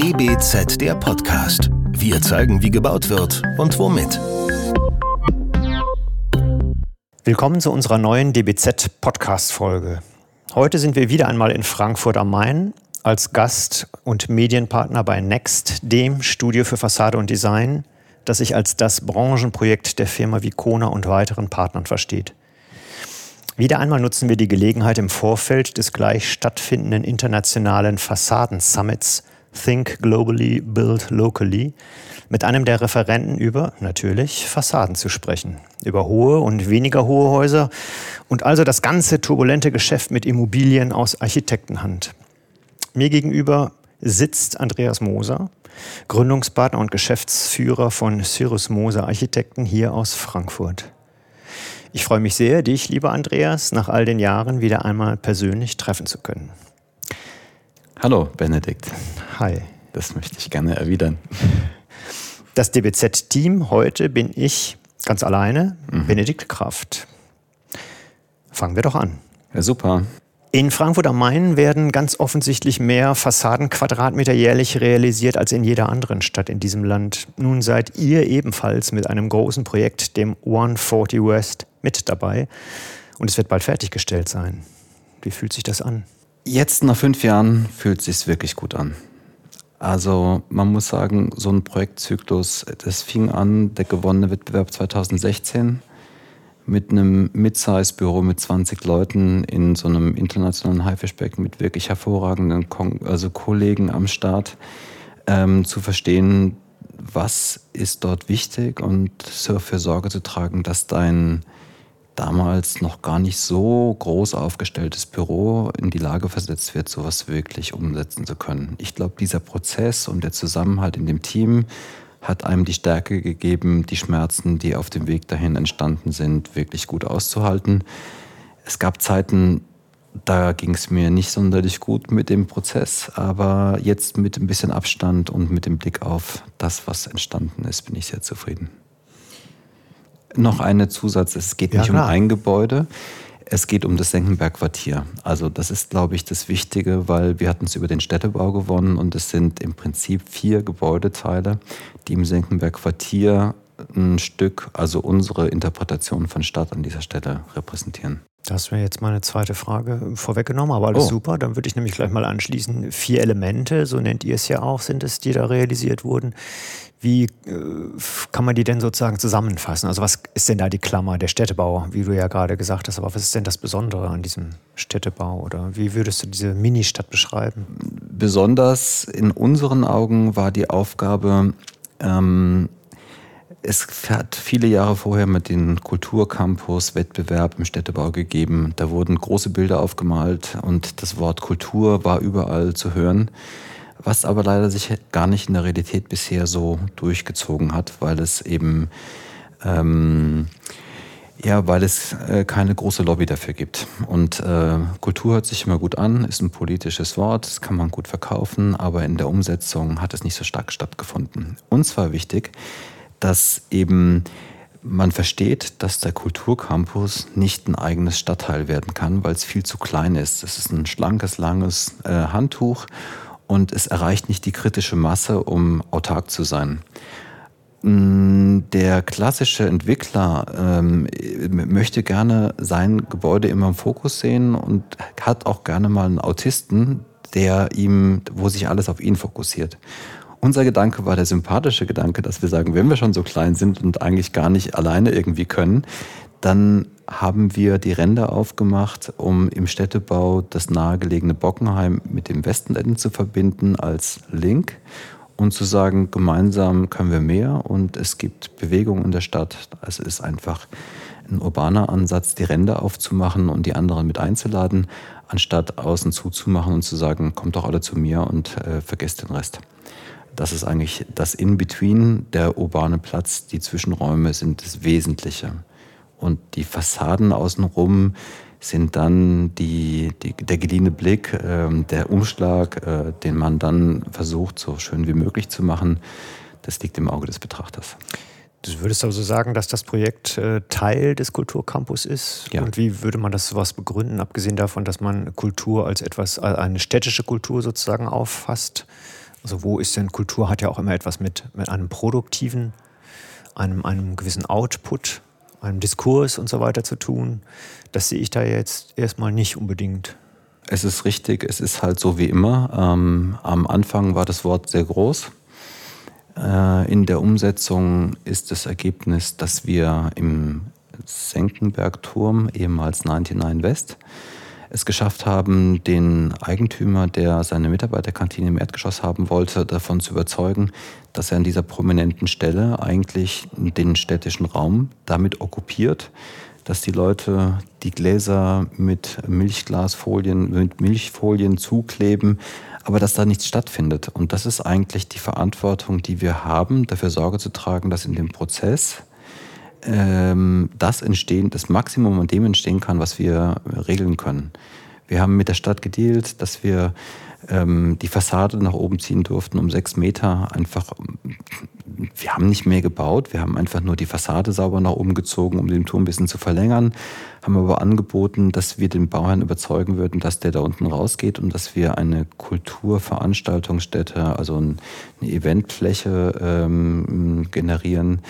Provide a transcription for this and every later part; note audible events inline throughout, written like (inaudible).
DBZ der Podcast. Wir zeigen, wie gebaut wird und womit. Willkommen zu unserer neuen DBZ Podcast Folge. Heute sind wir wieder einmal in Frankfurt am Main als Gast und Medienpartner bei Next, dem Studio für Fassade und Design, das sich als das Branchenprojekt der Firma Vicona und weiteren Partnern versteht. Wieder einmal nutzen wir die Gelegenheit im Vorfeld des gleich stattfindenden internationalen Fassaden-Summits Think Globally, Build Locally mit einem der Referenten über, natürlich, Fassaden zu sprechen. Über hohe und weniger hohe Häuser und also das ganze turbulente Geschäft mit Immobilien aus Architektenhand. Mir gegenüber sitzt Andreas Moser, Gründungspartner und Geschäftsführer von Cyrus Moser Architekten hier aus Frankfurt. Ich freue mich sehr, dich, lieber Andreas, nach all den Jahren wieder einmal persönlich treffen zu können. Hallo, Benedikt. Hi. Das möchte ich gerne erwidern. Das DBZ-Team heute bin ich ganz alleine, mhm. Benedikt Kraft. Fangen wir doch an. Ja, super. In Frankfurt am Main werden ganz offensichtlich mehr Fassadenquadratmeter jährlich realisiert als in jeder anderen Stadt in diesem Land. Nun seid ihr ebenfalls mit einem großen Projekt, dem 140 West, mit dabei. Und es wird bald fertiggestellt sein. Wie fühlt sich das an? Jetzt nach fünf Jahren fühlt es sich wirklich gut an. Also man muss sagen, so ein Projektzyklus, das fing an, der gewonnene Wettbewerb 2016 mit einem Mid-Size-Büro mit 20 Leuten in so einem internationalen Haifischbecken mit wirklich hervorragenden Kon also Kollegen am Start, ähm, zu verstehen, was ist dort wichtig und dafür Sorge zu tragen, dass dein damals noch gar nicht so groß aufgestelltes Büro in die Lage versetzt wird, sowas wirklich umsetzen zu können. Ich glaube, dieser Prozess und der Zusammenhalt in dem Team hat einem die Stärke gegeben, die Schmerzen, die auf dem Weg dahin entstanden sind, wirklich gut auszuhalten. Es gab Zeiten, da ging es mir nicht sonderlich gut mit dem Prozess, aber jetzt mit ein bisschen Abstand und mit dem Blick auf das, was entstanden ist, bin ich sehr zufrieden noch eine Zusatz. Es geht nicht ja, um ein Gebäude. Es geht um das Senckenberg-Quartier. Also das ist, glaube ich, das Wichtige, weil wir hatten es über den Städtebau gewonnen und es sind im Prinzip vier Gebäudeteile, die im Senckenberg-Quartier ein Stück, also unsere Interpretation von Stadt an dieser Stelle repräsentieren. Das wäre jetzt meine zweite Frage vorweggenommen, aber alles oh. super. Dann würde ich nämlich gleich mal anschließen. Vier Elemente, so nennt ihr es ja auch, sind es, die da realisiert wurden. Wie äh, kann man die denn sozusagen zusammenfassen? Also was ist denn da die Klammer, der Städtebau, wie du ja gerade gesagt hast, aber was ist denn das Besondere an diesem Städtebau oder wie würdest du diese Ministadt beschreiben? Besonders in unseren Augen war die Aufgabe, ähm, es hat viele Jahre vorher mit dem Kulturcampus-Wettbewerb im Städtebau gegeben. Da wurden große Bilder aufgemalt und das Wort Kultur war überall zu hören was aber leider sich gar nicht in der Realität bisher so durchgezogen hat, weil es eben ähm, ja, weil es äh, keine große Lobby dafür gibt. Und äh, Kultur hört sich immer gut an, ist ein politisches Wort, das kann man gut verkaufen, aber in der Umsetzung hat es nicht so stark stattgefunden. Uns war wichtig, dass eben man versteht, dass der Kulturcampus nicht ein eigenes Stadtteil werden kann, weil es viel zu klein ist. Es ist ein schlankes, langes äh, Handtuch und es erreicht nicht die kritische Masse, um autark zu sein. Mm, der klassische Entwickler ähm, möchte gerne sein Gebäude immer im Fokus sehen und hat auch gerne mal einen Autisten, der ihm, wo sich alles auf ihn fokussiert. Unser Gedanke war der sympathische Gedanke, dass wir sagen, wenn wir schon so klein sind und eigentlich gar nicht alleine irgendwie können, dann haben wir die Ränder aufgemacht, um im Städtebau das nahegelegene Bockenheim mit dem Westenenden zu verbinden als Link und zu sagen, gemeinsam können wir mehr und es gibt Bewegung in der Stadt. Es ist einfach ein urbaner Ansatz, die Ränder aufzumachen und die anderen mit einzuladen, anstatt außen zuzumachen und zu sagen, kommt doch alle zu mir und äh, vergesst den Rest. Das ist eigentlich das In-Between, der urbane Platz, die Zwischenräume sind das Wesentliche. Und die Fassaden außenrum sind dann die, die, der geliehene Blick, äh, der Umschlag, äh, den man dann versucht, so schön wie möglich zu machen. Das liegt im Auge des Betrachters. Du würdest also sagen, dass das Projekt äh, Teil des Kulturcampus ist? Ja. Und wie würde man das sowas begründen, abgesehen davon, dass man Kultur als etwas, eine städtische Kultur sozusagen auffasst? Also wo ist denn Kultur hat ja auch immer etwas mit, mit einem produktiven, einem, einem gewissen Output, einem Diskurs und so weiter zu tun. Das sehe ich da jetzt erstmal nicht unbedingt. Es ist richtig, es ist halt so wie immer. Ähm, am Anfang war das Wort sehr groß. Äh, in der Umsetzung ist das Ergebnis, dass wir im Senckenberg-Turm, ehemals 99 West, es geschafft haben, den Eigentümer, der seine Mitarbeiterkantine im Erdgeschoss haben wollte, davon zu überzeugen, dass er an dieser prominenten Stelle eigentlich den städtischen Raum damit okkupiert, dass die Leute die Gläser mit Milchglasfolien, mit Milchfolien zukleben, aber dass da nichts stattfindet. Und das ist eigentlich die Verantwortung, die wir haben, dafür Sorge zu tragen, dass in dem Prozess ähm, das entstehen, das Maximum an dem entstehen kann, was wir regeln können. Wir haben mit der Stadt gedealt, dass wir ähm, die Fassade nach oben ziehen durften um sechs Meter. Einfach, wir haben nicht mehr gebaut, wir haben einfach nur die Fassade sauber nach oben gezogen, um den Turm ein bisschen zu verlängern. Haben aber angeboten, dass wir den Bauherrn überzeugen würden, dass der da unten rausgeht und dass wir eine Kulturveranstaltungsstätte, also eine Eventfläche ähm, generieren,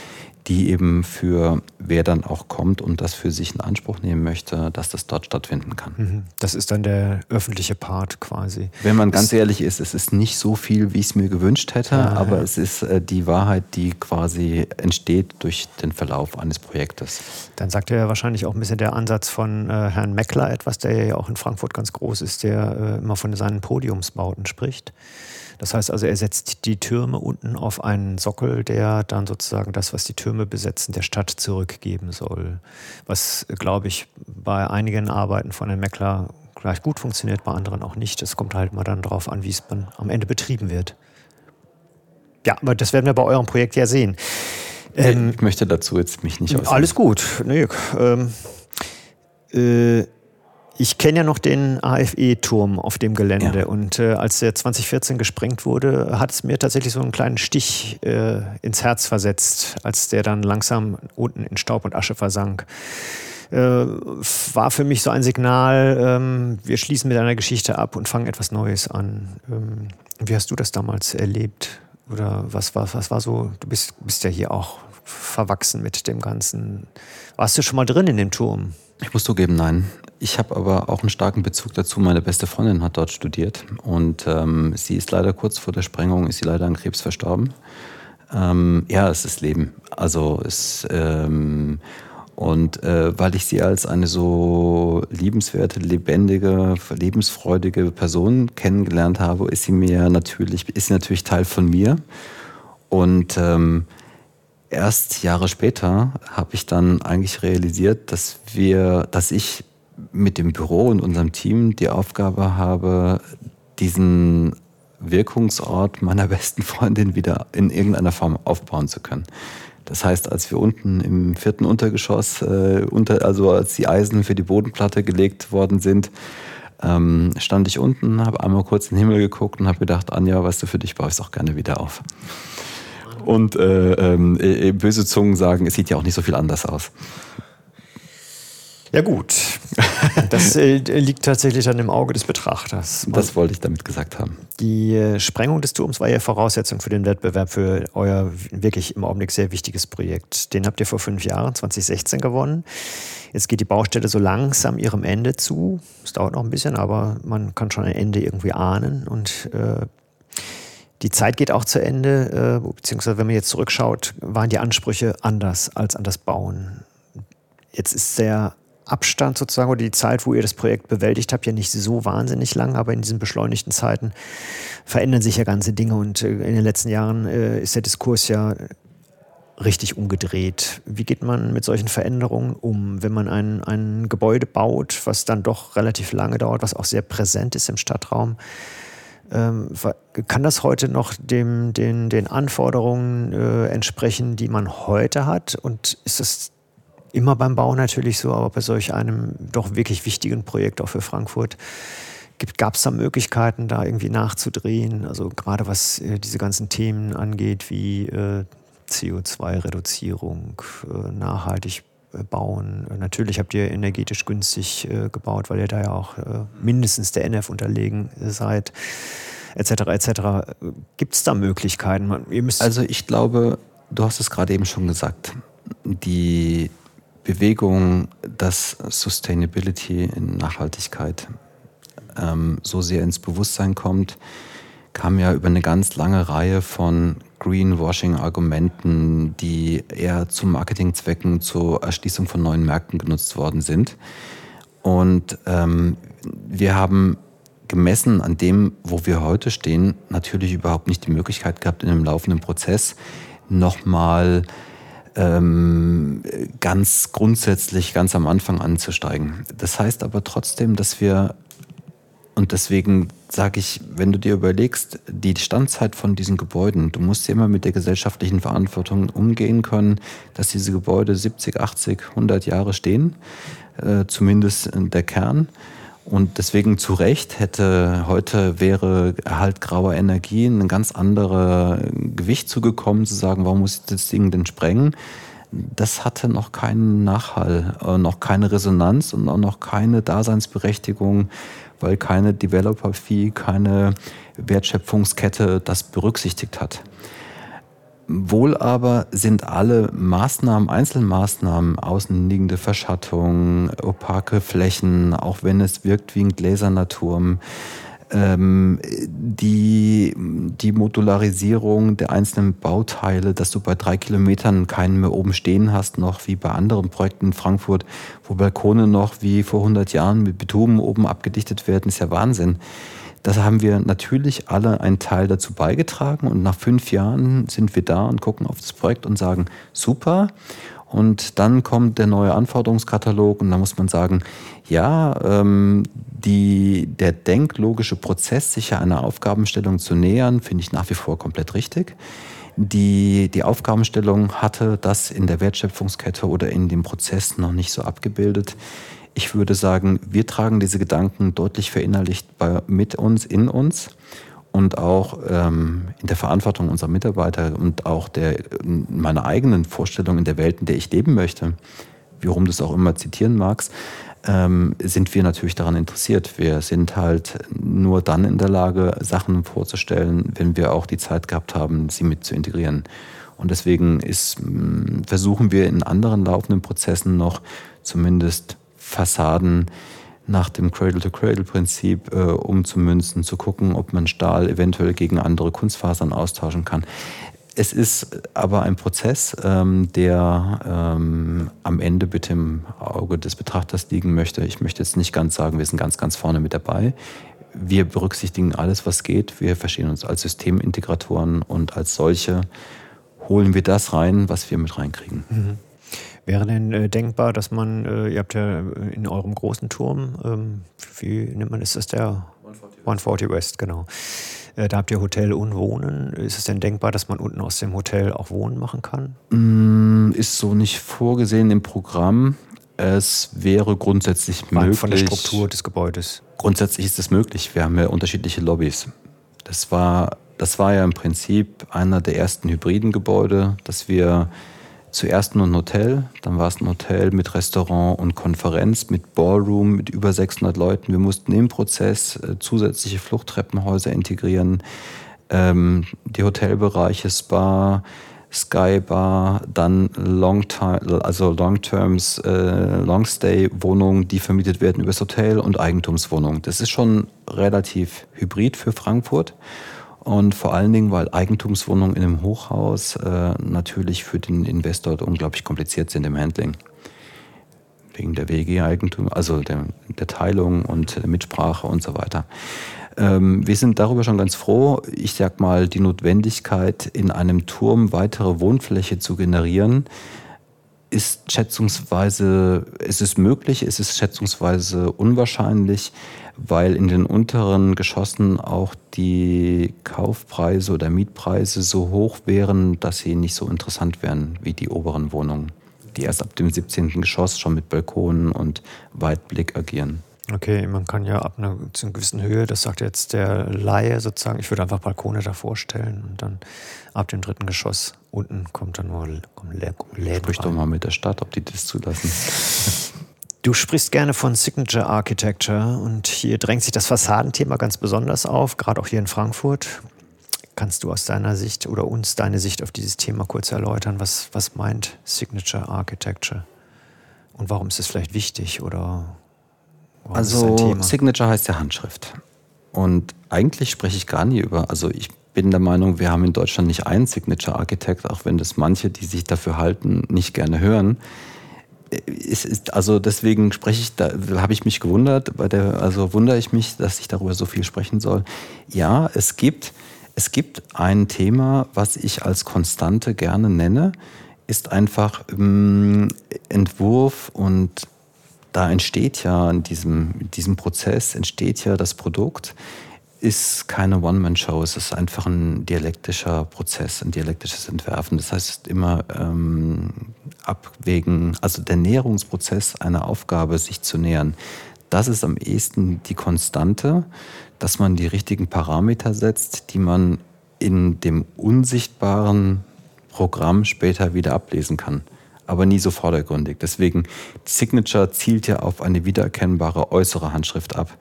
die eben für wer dann auch kommt und das für sich in Anspruch nehmen möchte, dass das dort stattfinden kann. Mhm. Das ist dann der öffentliche Part quasi. Wenn man ganz ehrlich ist, es ist nicht so viel, wie ich es mir gewünscht hätte, ja, aber ja. es ist äh, die Wahrheit, die quasi entsteht durch den Verlauf eines Projektes. Dann sagt ja wahrscheinlich auch ein bisschen der Ansatz von äh, Herrn Meckler etwas, der ja auch in Frankfurt ganz groß ist, der äh, immer von seinen Podiumsbauten spricht. Das heißt also, er setzt die Türme unten auf einen Sockel, der dann sozusagen das, was die Türme besetzen, der Stadt zurückgeben soll. Was, glaube ich, bei einigen Arbeiten von Herrn Meckler gleich gut funktioniert, bei anderen auch nicht. Es kommt halt mal dann darauf an, wie es dann am Ende betrieben wird. Ja, aber das werden wir bei eurem Projekt ja sehen. Ähm, ich möchte dazu jetzt mich nicht äußern. Alles gut. Nee, ähm, äh, ich kenne ja noch den AFE-Turm auf dem Gelände ja. und äh, als der 2014 gesprengt wurde, hat es mir tatsächlich so einen kleinen Stich äh, ins Herz versetzt, als der dann langsam unten in Staub und Asche versank. Äh, war für mich so ein Signal, ähm, wir schließen mit einer Geschichte ab und fangen etwas Neues an. Ähm, wie hast du das damals erlebt? Oder was war, was war so, du bist, bist ja hier auch verwachsen mit dem Ganzen. Warst du schon mal drin in dem Turm? Ich muss zugeben, nein. Ich habe aber auch einen starken Bezug dazu. Meine beste Freundin hat dort studiert und ähm, sie ist leider kurz vor der Sprengung, ist sie leider an Krebs verstorben. Ähm, ja, es ist Leben. Also es ähm, und äh, weil ich sie als eine so liebenswerte, lebendige, lebensfreudige Person kennengelernt habe, ist sie mir natürlich, ist sie natürlich Teil von mir. Und ähm, erst Jahre später habe ich dann eigentlich realisiert, dass wir, dass ich mit dem Büro und unserem Team die Aufgabe habe, diesen Wirkungsort meiner (laughs) besten Freundin wieder in irgendeiner Form aufbauen zu können. Das heißt, als wir unten im vierten Untergeschoss, äh, unter, also als die Eisen für die Bodenplatte gelegt worden sind, ähm, stand ich unten, habe einmal kurz in den Himmel geguckt und habe gedacht, Anja, weißt du, für dich baue ich es auch gerne wieder auf. Und äh, ähm, äh, böse Zungen sagen, es sieht ja auch nicht so viel anders aus. Ja gut, (laughs) das äh, liegt tatsächlich dann im Auge des Betrachters. Das wollte ich damit gesagt haben. Die äh, Sprengung des Turms war ja Voraussetzung für den Wettbewerb für euer wirklich im Augenblick sehr wichtiges Projekt. Den habt ihr vor fünf Jahren, 2016, gewonnen. Jetzt geht die Baustelle so langsam ihrem Ende zu. Es dauert noch ein bisschen, aber man kann schon ein Ende irgendwie ahnen. Und äh, die Zeit geht auch zu Ende, äh, beziehungsweise wenn man jetzt zurückschaut, waren die Ansprüche anders als an das Bauen. Jetzt ist der Abstand sozusagen oder die Zeit, wo ihr das Projekt bewältigt habt, ja nicht so wahnsinnig lang, aber in diesen beschleunigten Zeiten verändern sich ja ganze Dinge und äh, in den letzten Jahren äh, ist der Diskurs ja richtig umgedreht. Wie geht man mit solchen Veränderungen um, wenn man ein, ein Gebäude baut, was dann doch relativ lange dauert, was auch sehr präsent ist im Stadtraum? Ähm, kann das heute noch dem, den, den Anforderungen äh, entsprechen, die man heute hat? Und ist das immer beim Bau natürlich so, aber bei solch einem doch wirklich wichtigen Projekt auch für Frankfurt. Gab es da Möglichkeiten, da irgendwie nachzudrehen? Also gerade was äh, diese ganzen Themen angeht, wie äh, CO2-Reduzierung, äh, nachhaltig äh, bauen. Natürlich habt ihr energetisch günstig äh, gebaut, weil ihr da ja auch äh, mindestens der NF unterlegen seid. etc. etc. Gibt es da Möglichkeiten? also ich glaube, du hast es gerade eben schon gesagt, die Bewegung, dass Sustainability in Nachhaltigkeit ähm, so sehr ins Bewusstsein kommt, kam ja über eine ganz lange Reihe von Greenwashing-Argumenten, die eher zu Marketingzwecken, zur Erschließung von neuen Märkten genutzt worden sind. Und ähm, wir haben gemessen an dem, wo wir heute stehen, natürlich überhaupt nicht die Möglichkeit gehabt, in einem laufenden Prozess nochmal ähm, ganz grundsätzlich, ganz am Anfang anzusteigen. Das heißt aber trotzdem, dass wir und deswegen sage ich, wenn du dir überlegst, die Standzeit von diesen Gebäuden, du musst immer mit der gesellschaftlichen Verantwortung umgehen können, dass diese Gebäude 70, 80, 100 Jahre stehen, äh, zumindest der Kern. Und deswegen zu Recht hätte heute wäre Erhalt grauer Energie ein ganz anderes Gewicht zugekommen, zu sagen, warum muss ich das Ding denn sprengen? Das hatte noch keinen Nachhall, äh, noch keine Resonanz und auch noch keine Daseinsberechtigung weil keine Developer-Fee, keine Wertschöpfungskette das berücksichtigt hat. Wohl aber sind alle Maßnahmen, Einzelmaßnahmen, außenliegende Verschattung, opake Flächen, auch wenn es wirkt wie ein gläserner Turm, ähm, die, die Modularisierung der einzelnen Bauteile, dass du bei drei Kilometern keinen mehr oben stehen hast, noch wie bei anderen Projekten in Frankfurt, wo Balkone noch wie vor 100 Jahren mit Bitumen oben abgedichtet werden, ist ja Wahnsinn. Das haben wir natürlich alle einen Teil dazu beigetragen und nach fünf Jahren sind wir da und gucken auf das Projekt und sagen, super. Und dann kommt der neue Anforderungskatalog und da muss man sagen, ja, ähm, die, der denklogische Prozess, sich einer Aufgabenstellung zu nähern, finde ich nach wie vor komplett richtig. Die, die Aufgabenstellung hatte das in der Wertschöpfungskette oder in dem Prozess noch nicht so abgebildet. Ich würde sagen, wir tragen diese Gedanken deutlich verinnerlicht bei, mit uns, in uns und auch ähm, in der Verantwortung unserer Mitarbeiter und auch der, meiner eigenen Vorstellung in der Welt, in der ich leben möchte, wie rum du es auch immer zitieren magst, ähm, sind wir natürlich daran interessiert. Wir sind halt nur dann in der Lage, Sachen vorzustellen, wenn wir auch die Zeit gehabt haben, sie mit zu integrieren. Und deswegen ist, versuchen wir in anderen laufenden Prozessen noch zumindest Fassaden nach dem Cradle-to-Cradle-Prinzip äh, umzumünzen, zu gucken, ob man Stahl eventuell gegen andere Kunstfasern austauschen kann. Es ist aber ein Prozess, ähm, der ähm, am Ende bitte im Auge des Betrachters liegen möchte. Ich möchte jetzt nicht ganz sagen, wir sind ganz, ganz vorne mit dabei. Wir berücksichtigen alles, was geht. Wir verstehen uns als Systemintegratoren und als solche holen wir das rein, was wir mit reinkriegen. Mhm. Wäre denn äh, denkbar, dass man, äh, ihr habt ja äh, in eurem großen Turm, ähm, wie nennt man, ist das der 140 West, 140 West genau. Äh, da habt ihr Hotel und Wohnen. Ist es denn denkbar, dass man unten aus dem Hotel auch Wohnen machen kann? Mm, ist so nicht vorgesehen im Programm. Es wäre grundsätzlich Rein möglich. Von der Struktur des Gebäudes. Grundsätzlich ist es möglich. Wir haben ja unterschiedliche Lobbys. Das war, das war ja im Prinzip einer der ersten hybriden Gebäude, dass wir zuerst nur ein Hotel, dann war es ein Hotel mit Restaurant und Konferenz, mit Ballroom, mit über 600 Leuten. Wir mussten im Prozess äh, zusätzliche Fluchttreppenhäuser integrieren, ähm, die Hotelbereiche, Spa, Skybar, dann Long also Long-Terms, äh, Long-Stay-Wohnungen, die vermietet werden übers Hotel und Eigentumswohnungen. Das ist schon relativ hybrid für Frankfurt. Und vor allen Dingen, weil Eigentumswohnungen in einem Hochhaus äh, natürlich für den Investor unglaublich kompliziert sind im Handling. Wegen der WG-Eigentum, also der, der, Teilung und der Mitsprache und so weiter. Ähm, wir sind darüber schon ganz froh. Ich sag mal, die Notwendigkeit, in einem Turm weitere Wohnfläche zu generieren, ist schätzungsweise, es ist möglich, es ist schätzungsweise unwahrscheinlich, weil in den unteren Geschossen auch die Kaufpreise oder Mietpreise so hoch wären, dass sie nicht so interessant wären wie die oberen Wohnungen, die erst ab dem 17. Geschoss schon mit Balkonen und Weitblick agieren. Okay, man kann ja ab einer, zu einer gewissen Höhe, das sagt jetzt der Laie sozusagen, ich würde einfach Balkone da vorstellen und dann ab dem dritten Geschoss unten kommt dann nur Läden Sprich doch mal mit der Stadt, ob die das zulassen. (laughs) Du sprichst gerne von Signature Architecture und hier drängt sich das Fassadenthema ganz besonders auf, gerade auch hier in Frankfurt. Kannst du aus deiner Sicht oder uns deine Sicht auf dieses Thema kurz erläutern? Was, was meint Signature Architecture? Und warum ist es vielleicht wichtig oder also Signature heißt ja Handschrift. Und eigentlich spreche ich gar nie über, also ich bin der Meinung, wir haben in Deutschland nicht einen Signature Architect, auch wenn das manche, die sich dafür halten, nicht gerne hören. Es ist, also deswegen spreche ich, da habe ich mich gewundert, bei der, also wundere ich mich, dass ich darüber so viel sprechen soll. Ja, es gibt, es gibt ein Thema, was ich als Konstante gerne nenne, ist einfach ähm, Entwurf und da entsteht ja in diesem, in diesem Prozess entsteht ja das Produkt, ist keine One-Man-Show, es ist einfach ein dialektischer Prozess, ein dialektisches Entwerfen. Das heißt immer ähm, abwägen, also der Näherungsprozess einer Aufgabe, sich zu nähern. Das ist am ehesten die Konstante, dass man die richtigen Parameter setzt, die man in dem unsichtbaren Programm später wieder ablesen kann aber nie so vordergründig. Deswegen, Signature zielt ja auf eine wiedererkennbare äußere Handschrift ab,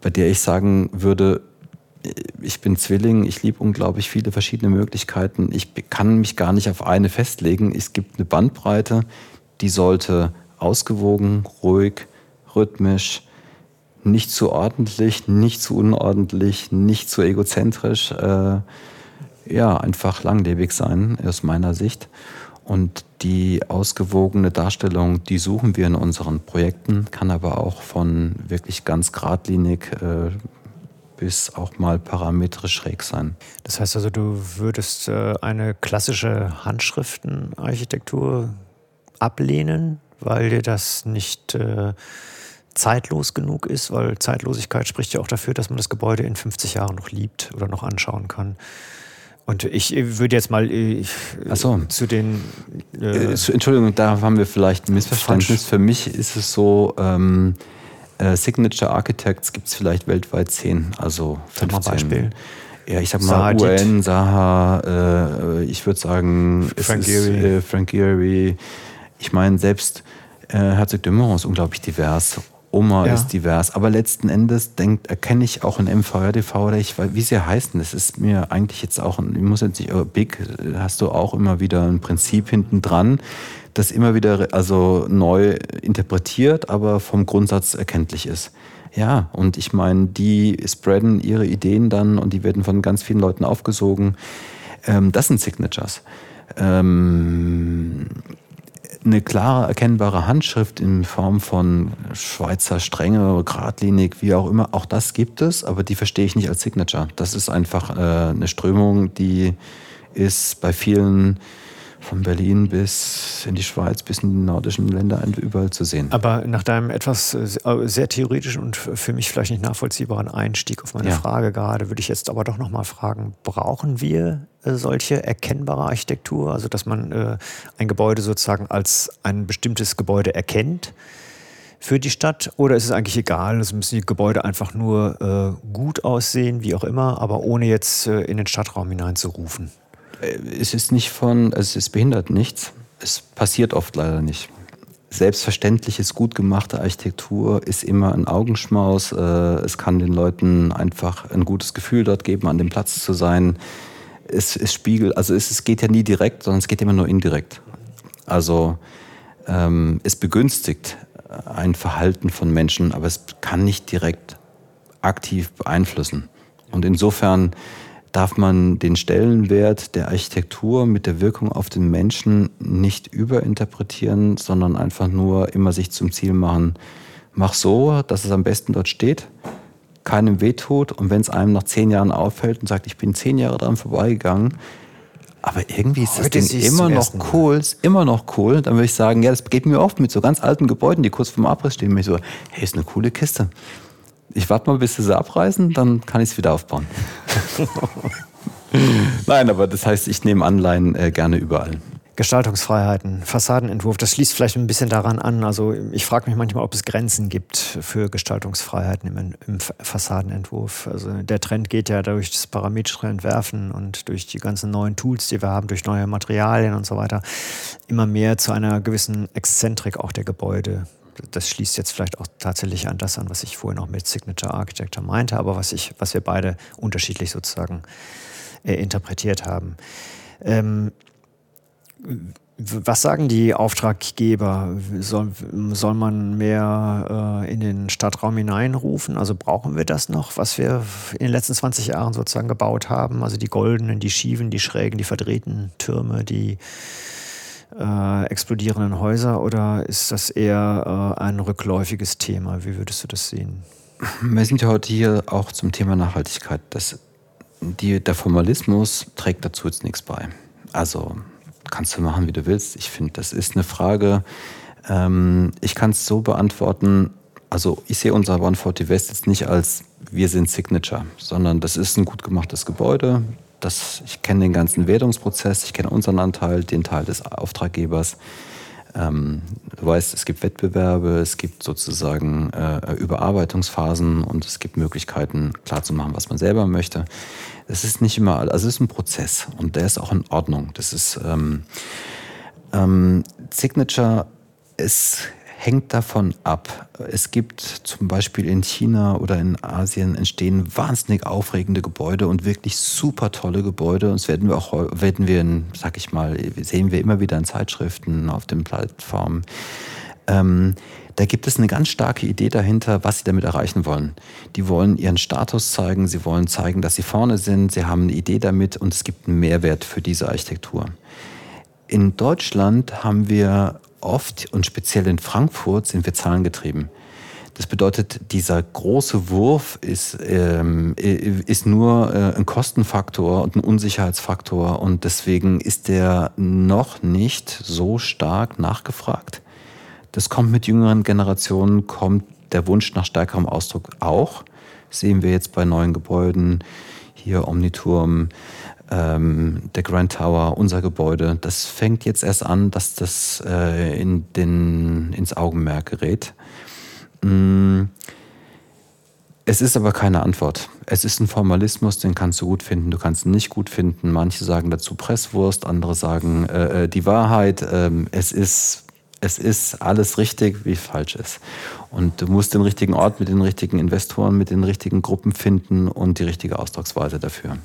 bei der ich sagen würde, ich bin Zwilling, ich liebe unglaublich viele verschiedene Möglichkeiten. Ich kann mich gar nicht auf eine festlegen. Es gibt eine Bandbreite, die sollte ausgewogen, ruhig, rhythmisch, nicht zu ordentlich, nicht zu unordentlich, nicht zu egozentrisch, äh, ja, einfach langlebig sein, aus meiner Sicht. Und die ausgewogene Darstellung, die suchen wir in unseren Projekten, kann aber auch von wirklich ganz geradlinig äh, bis auch mal parametrisch schräg sein. Das heißt also, du würdest äh, eine klassische Handschriftenarchitektur ablehnen, weil dir das nicht äh, zeitlos genug ist, weil Zeitlosigkeit spricht ja auch dafür, dass man das Gebäude in 50 Jahren noch liebt oder noch anschauen kann. Und ich würde jetzt mal äh, so. zu den. Äh, äh Entschuldigung, da haben wir vielleicht ein Missverständnis. Für mich ist es so, ähm, äh, Signature Architects gibt es vielleicht weltweit zehn, also 15. Mal Beispiel. Ja, ich sag mal Zaha UN, Saha, äh, ich würde sagen, Frank Gehry. Äh, Frank Gehry. Ich meine, selbst Herzog de Meuron ist unglaublich divers Oma ja. ist divers. Aber letzten Endes denkt, erkenne ich auch in MVRDV oder ich, wie sie heißen. Das ist mir eigentlich jetzt auch, ich muss jetzt nicht, Big hast du auch immer wieder ein Prinzip hinten dran, das immer wieder also neu interpretiert, aber vom Grundsatz erkenntlich ist. Ja, und ich meine, die spreaden ihre Ideen dann und die werden von ganz vielen Leuten aufgesogen. Ähm, das sind Signatures. Ähm, eine klare, erkennbare Handschrift in Form von Schweizer Strenge, geradlinig, wie auch immer, auch das gibt es, aber die verstehe ich nicht als Signature. Das ist einfach äh, eine Strömung, die ist bei vielen von Berlin bis in die Schweiz, bis in die nordischen Länder überall zu sehen. Aber nach deinem etwas äh, sehr theoretischen und für mich vielleicht nicht nachvollziehbaren Einstieg auf meine ja. Frage gerade, würde ich jetzt aber doch nochmal fragen, brauchen wir äh, solche erkennbare Architektur, also dass man äh, ein Gebäude sozusagen als ein bestimmtes Gebäude erkennt? für die Stadt oder ist es eigentlich egal? Es müssen die Gebäude einfach nur äh, gut aussehen, wie auch immer, aber ohne jetzt äh, in den Stadtraum hineinzurufen? Es ist nicht von, es ist behindert nichts. Es passiert oft leider nicht. Selbstverständliches, gut gemachte Architektur ist immer ein Augenschmaus. Äh, es kann den Leuten einfach ein gutes Gefühl dort geben, an dem Platz zu sein. Es, es spiegelt, also es, es geht ja nie direkt, sondern es geht immer nur indirekt. Also ähm, es begünstigt ein Verhalten von Menschen, aber es kann nicht direkt aktiv beeinflussen. Und insofern darf man den Stellenwert der Architektur mit der Wirkung auf den Menschen nicht überinterpretieren, sondern einfach nur immer sich zum Ziel machen, mach so, dass es am besten dort steht, keinem wehtut und wenn es einem nach zehn Jahren auffällt und sagt, ich bin zehn Jahre dran vorbeigegangen, aber irgendwie ist das Ding immer noch cool, ist immer noch cool. Dann würde ich sagen, ja, das geht mir oft mit so ganz alten Gebäuden, die kurz vorm Abriss stehen. Mir so, hey, ist eine coole Kiste ich warte mal, bis sie abreißen, dann kann ich es wieder aufbauen. (laughs) Nein, aber das heißt, ich nehme Anleihen äh, gerne überall. Gestaltungsfreiheiten, Fassadenentwurf, das schließt vielleicht ein bisschen daran an. Also ich frage mich manchmal, ob es Grenzen gibt für Gestaltungsfreiheiten im, im, Fassadenentwurf. Also der Trend geht ja durch das parametrische Entwerfen und durch die ganzen neuen Tools, die wir haben, durch neue Materialien und so weiter, immer mehr zu einer gewissen Exzentrik auch der Gebäude das schließt jetzt vielleicht auch tatsächlich an das an, was ich vorhin auch mit Signature Architecture meinte, aber was, ich, was wir beide unterschiedlich sozusagen äh, interpretiert haben. Ähm, was sagen die Auftraggeber? Soll, soll man mehr äh, in den Stadtraum hineinrufen? Also brauchen wir das noch, was wir in den letzten 20 Jahren sozusagen gebaut haben? Also die goldenen, die schiefen, die schrägen, die verdrehten Türme, die äh, explodierenden Häuser? Oder ist das eher äh, ein rückläufiges Thema? Wie würdest du das sehen? (laughs) Wir sind ja heute hier auch zum Thema Nachhaltigkeit. Das, die, der Formalismus trägt dazu jetzt nichts bei. Also kannst du machen, wie du willst. Ich finde, das ist eine Frage, ähm, ich kann es so beantworten, also ich sehe unser One 40 West jetzt nicht als wir sind Signature, sondern das ist ein gut gemachtes Gebäude. Das, ich kenne den ganzen Wertungsprozess, ich kenne unseren Anteil, den Teil des Auftraggebers. Ähm, du weißt, es gibt Wettbewerbe, es gibt sozusagen äh, Überarbeitungsphasen und es gibt Möglichkeiten, klarzumachen, was man selber möchte. Es ist nicht immer, also es ist ein Prozess und der ist auch in Ordnung. Das ist ähm, ähm, Signature, es hängt davon ab. Es gibt zum Beispiel in China oder in Asien entstehen wahnsinnig aufregende Gebäude und wirklich super tolle Gebäude. Und das werden wir auch, werden wir, in, sag ich mal, sehen wir immer wieder in Zeitschriften, auf den Plattformen. Ähm, da gibt es eine ganz starke Idee dahinter, was sie damit erreichen wollen. Die wollen ihren Status zeigen, sie wollen zeigen, dass sie vorne sind, sie haben eine Idee damit und es gibt einen Mehrwert für diese Architektur. In Deutschland haben wir oft und speziell in Frankfurt sind wir zahlengetrieben. Das bedeutet, dieser große Wurf ist, ähm, ist nur äh, ein Kostenfaktor und ein Unsicherheitsfaktor und deswegen ist der noch nicht so stark nachgefragt. Das kommt mit jüngeren Generationen, kommt der Wunsch nach stärkerem Ausdruck auch. sehen wir jetzt bei neuen Gebäuden, hier Omniturm, ähm, der Grand Tower, unser Gebäude. Das fängt jetzt erst an, dass das äh, in den, ins Augenmerk gerät. Mm. Es ist aber keine Antwort. Es ist ein Formalismus, den kannst du gut finden, du kannst ihn nicht gut finden. Manche sagen dazu Presswurst, andere sagen äh, äh die Wahrheit. Ähm, es ist es ist alles richtig, wie falsch ist. Und du musst den richtigen Ort mit den richtigen Investoren, mit den richtigen Gruppen finden und die richtige Ausdrucksweise dafür.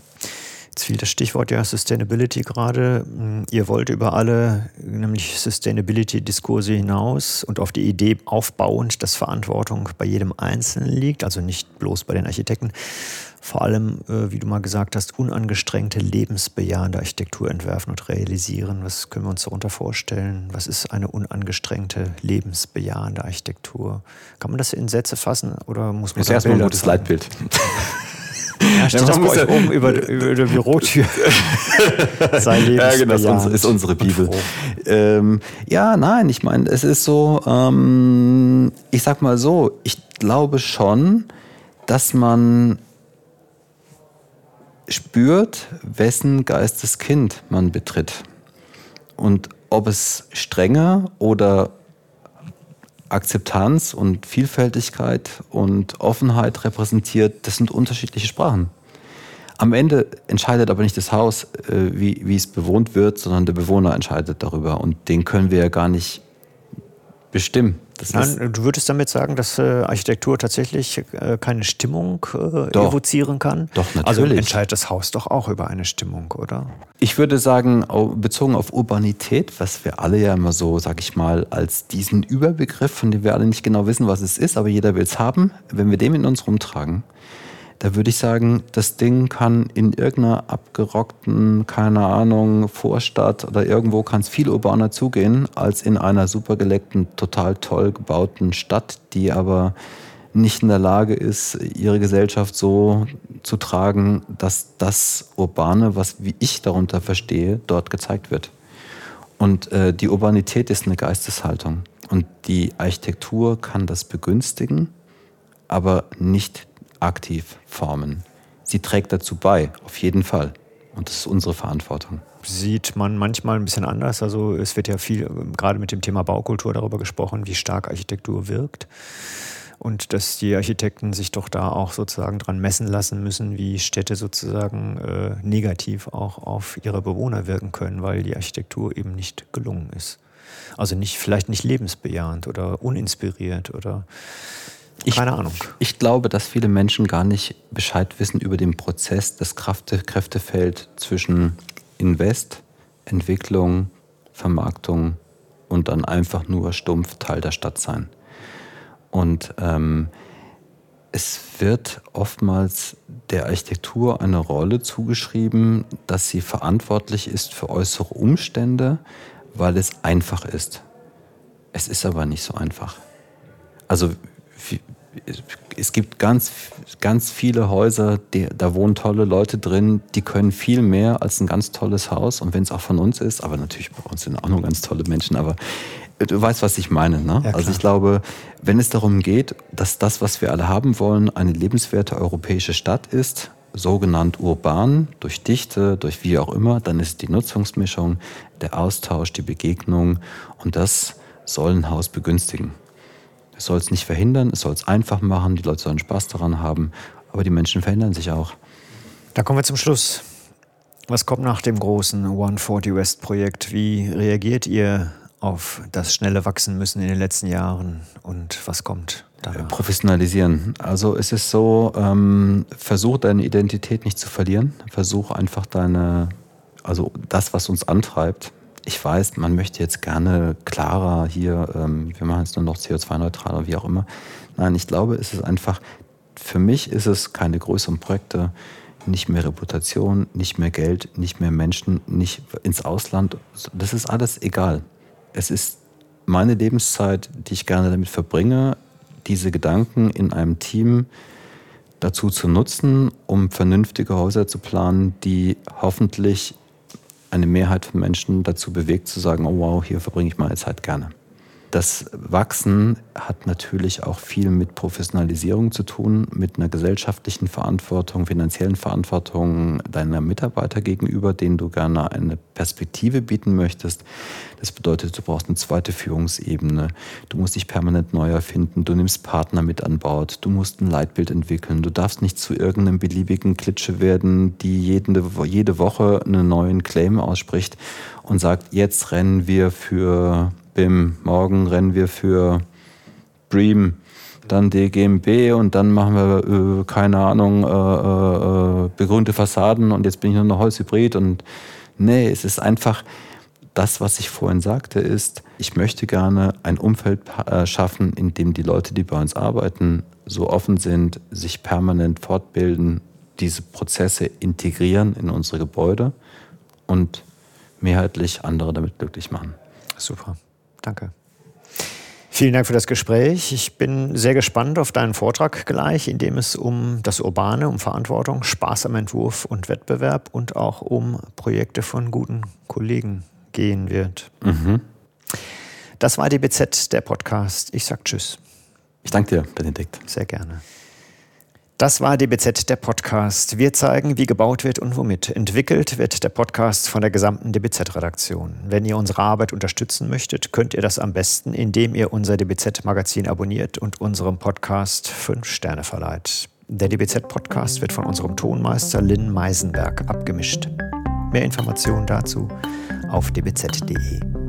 Jetzt fiel das Stichwort ja Sustainability gerade. Ihr wollt über alle, nämlich Sustainability-Diskurse hinaus und auf die Idee aufbauend, dass Verantwortung bei jedem Einzelnen liegt, also nicht bloß bei den Architekten, vor allem, äh, wie du mal gesagt hast, unangestrengte, lebensbejahende Architektur entwerfen und realisieren. Was können wir uns darunter vorstellen? Was ist eine unangestrengte, lebensbejahende Architektur? Kann man das in Sätze fassen oder muss man das ist erstmal ein gutes zeigen? Leitbild. (laughs) Ja, steht ja, das bei euch oben über, über der Bürotür. (laughs) Sei ja, genau, das ist unsere, ist unsere Bibel. Ähm, ja, nein, ich meine, es ist so, ähm, ich sag mal so, ich glaube schon, dass man spürt, wessen Geisteskind man betritt. Und ob es strenger oder Akzeptanz und Vielfältigkeit und Offenheit repräsentiert, das sind unterschiedliche Sprachen. Am Ende entscheidet aber nicht das Haus, äh, wie, wie es bewohnt wird, sondern der Bewohner entscheidet darüber. Und den können wir ja gar nicht bestimmen. Nein, du würdest damit sagen, dass äh, Architektur tatsächlich äh, keine Stimmung äh, doch, evozieren kann? Doch, natürlich. Also entscheidet das Haus doch auch über eine Stimmung, oder? Ich würde sagen, bezogen auf Urbanität, was wir alle ja immer so, sag ich mal, als diesen Überbegriff, von dem wir alle nicht genau wissen, was es ist, aber jeder will es haben, wenn wir den in uns rumtragen, da würde ich sagen, das Ding kann in irgendeiner abgerockten, keine Ahnung, Vorstadt oder irgendwo kann es viel urbaner zugehen, als in einer super geleckten, total toll gebauten Stadt, die aber nicht in der Lage ist, ihre Gesellschaft so zu tragen, dass das Urbane, was wie ich darunter verstehe, dort gezeigt wird. Und äh, die Urbanität ist eine Geisteshaltung. Und die Architektur kann das begünstigen, aber nicht aktiv formen. Sie trägt dazu bei, auf jeden Fall. Und das ist unsere Verantwortung. Sieht man manchmal ein bisschen anders. Also es wird ja viel, gerade mit dem Thema Baukultur darüber gesprochen, wie stark Architektur wirkt. und dass die Architekten sich doch da auch sozusagen dran messen lassen müssen, wie Städte sozusagen äh, negativ auch auf ihre Bewohner wirken können, weil die Architektur eben nicht gelungen ist. Also nicht, vielleicht nicht lebensbejahend oder uninspiriert oder keine ich, Ahnung. Ich glaube, dass viele Menschen gar nicht Bescheid wissen über den Prozess, das Kräftefeld zwischen Invest, Entwicklung, Vermarktung und dann einfach nur stumpf Teil der Stadt sein. Und ähm, es wird oftmals der Architektur eine Rolle zugeschrieben, dass sie verantwortlich ist für äußere Umstände, weil es einfach ist. Es ist aber nicht so einfach. Also es gibt ganz, ganz viele Häuser, die, da wohnen tolle Leute drin, die können viel mehr als ein ganz tolles Haus. Und wenn es auch von uns ist, aber natürlich bei uns sind auch nur ganz tolle Menschen, aber du weißt, was ich meine. Ne? Ja, also ich glaube, wenn es darum geht, dass das, was wir alle haben wollen, eine lebenswerte europäische Stadt ist, sogenannt urban, durch Dichte, durch wie auch immer, dann ist die Nutzungsmischung, der Austausch, die Begegnung und das soll ein Haus begünstigen. Es soll es nicht verhindern, es soll es einfach machen, die Leute sollen Spaß daran haben, aber die Menschen verändern sich auch. Da kommen wir zum Schluss. Was kommt nach dem großen 140 West Projekt? Wie reagiert ihr auf das schnelle Wachsen müssen in den letzten Jahren und was kommt danach? Professionalisieren. Also es ist so, ähm, versuch deine Identität nicht zu verlieren. Versuch einfach deine, also das, was uns antreibt, ich weiß, man möchte jetzt gerne klarer hier, ähm, wir machen jetzt nur noch CO2-neutral oder wie auch immer. Nein, ich glaube, es ist einfach, für mich ist es keine größeren Projekte, nicht mehr Reputation, nicht mehr Geld, nicht mehr Menschen, nicht ins Ausland. Das ist alles egal. Es ist meine Lebenszeit, die ich gerne damit verbringe, diese Gedanken in einem Team dazu zu nutzen, um vernünftige Häuser zu planen, die hoffentlich eine Mehrheit von Menschen dazu bewegt zu sagen, oh wow, hier verbringe ich meine Zeit gerne. Das Wachsen hat natürlich auch viel mit Professionalisierung zu tun, mit einer gesellschaftlichen Verantwortung, finanziellen Verantwortung deiner Mitarbeiter gegenüber, denen du gerne eine Perspektive bieten möchtest. Das bedeutet, du brauchst eine zweite Führungsebene. Du musst dich permanent neu erfinden. Du nimmst Partner mit an Bord. Du musst ein Leitbild entwickeln. Du darfst nicht zu irgendeinem beliebigen Klitsche werden, die jede, jede Woche einen neuen Claim ausspricht und sagt, jetzt rennen wir für BIM, morgen rennen wir für Bream, dann DGMB und dann machen wir, äh, keine Ahnung, äh, äh, begrünte Fassaden und jetzt bin ich nur noch Holzhybrid und nee, es ist einfach, das, was ich vorhin sagte, ist, ich möchte gerne ein Umfeld äh, schaffen, in dem die Leute, die bei uns arbeiten, so offen sind, sich permanent fortbilden, diese Prozesse integrieren in unsere Gebäude und mehrheitlich andere damit glücklich machen. Super. Danke. Vielen Dank für das Gespräch. Ich bin sehr gespannt auf deinen Vortrag gleich, in dem es um das Urbane, um Verantwortung, Spaß am Entwurf und Wettbewerb und auch um Projekte von guten Kollegen gehen wird. Mhm. Das war die BZ, der Podcast. Ich sag Tschüss. Ich danke dir, Benedikt. Sehr gerne. Das war DBZ, der Podcast. Wir zeigen, wie gebaut wird und womit. Entwickelt wird der Podcast von der gesamten DBZ-Redaktion. Wenn ihr unsere Arbeit unterstützen möchtet, könnt ihr das am besten, indem ihr unser DBZ-Magazin abonniert und unserem Podcast fünf Sterne verleiht. Der DBZ-Podcast wird von unserem Tonmeister Lynn Meisenberg abgemischt. Mehr Informationen dazu auf dbz.de.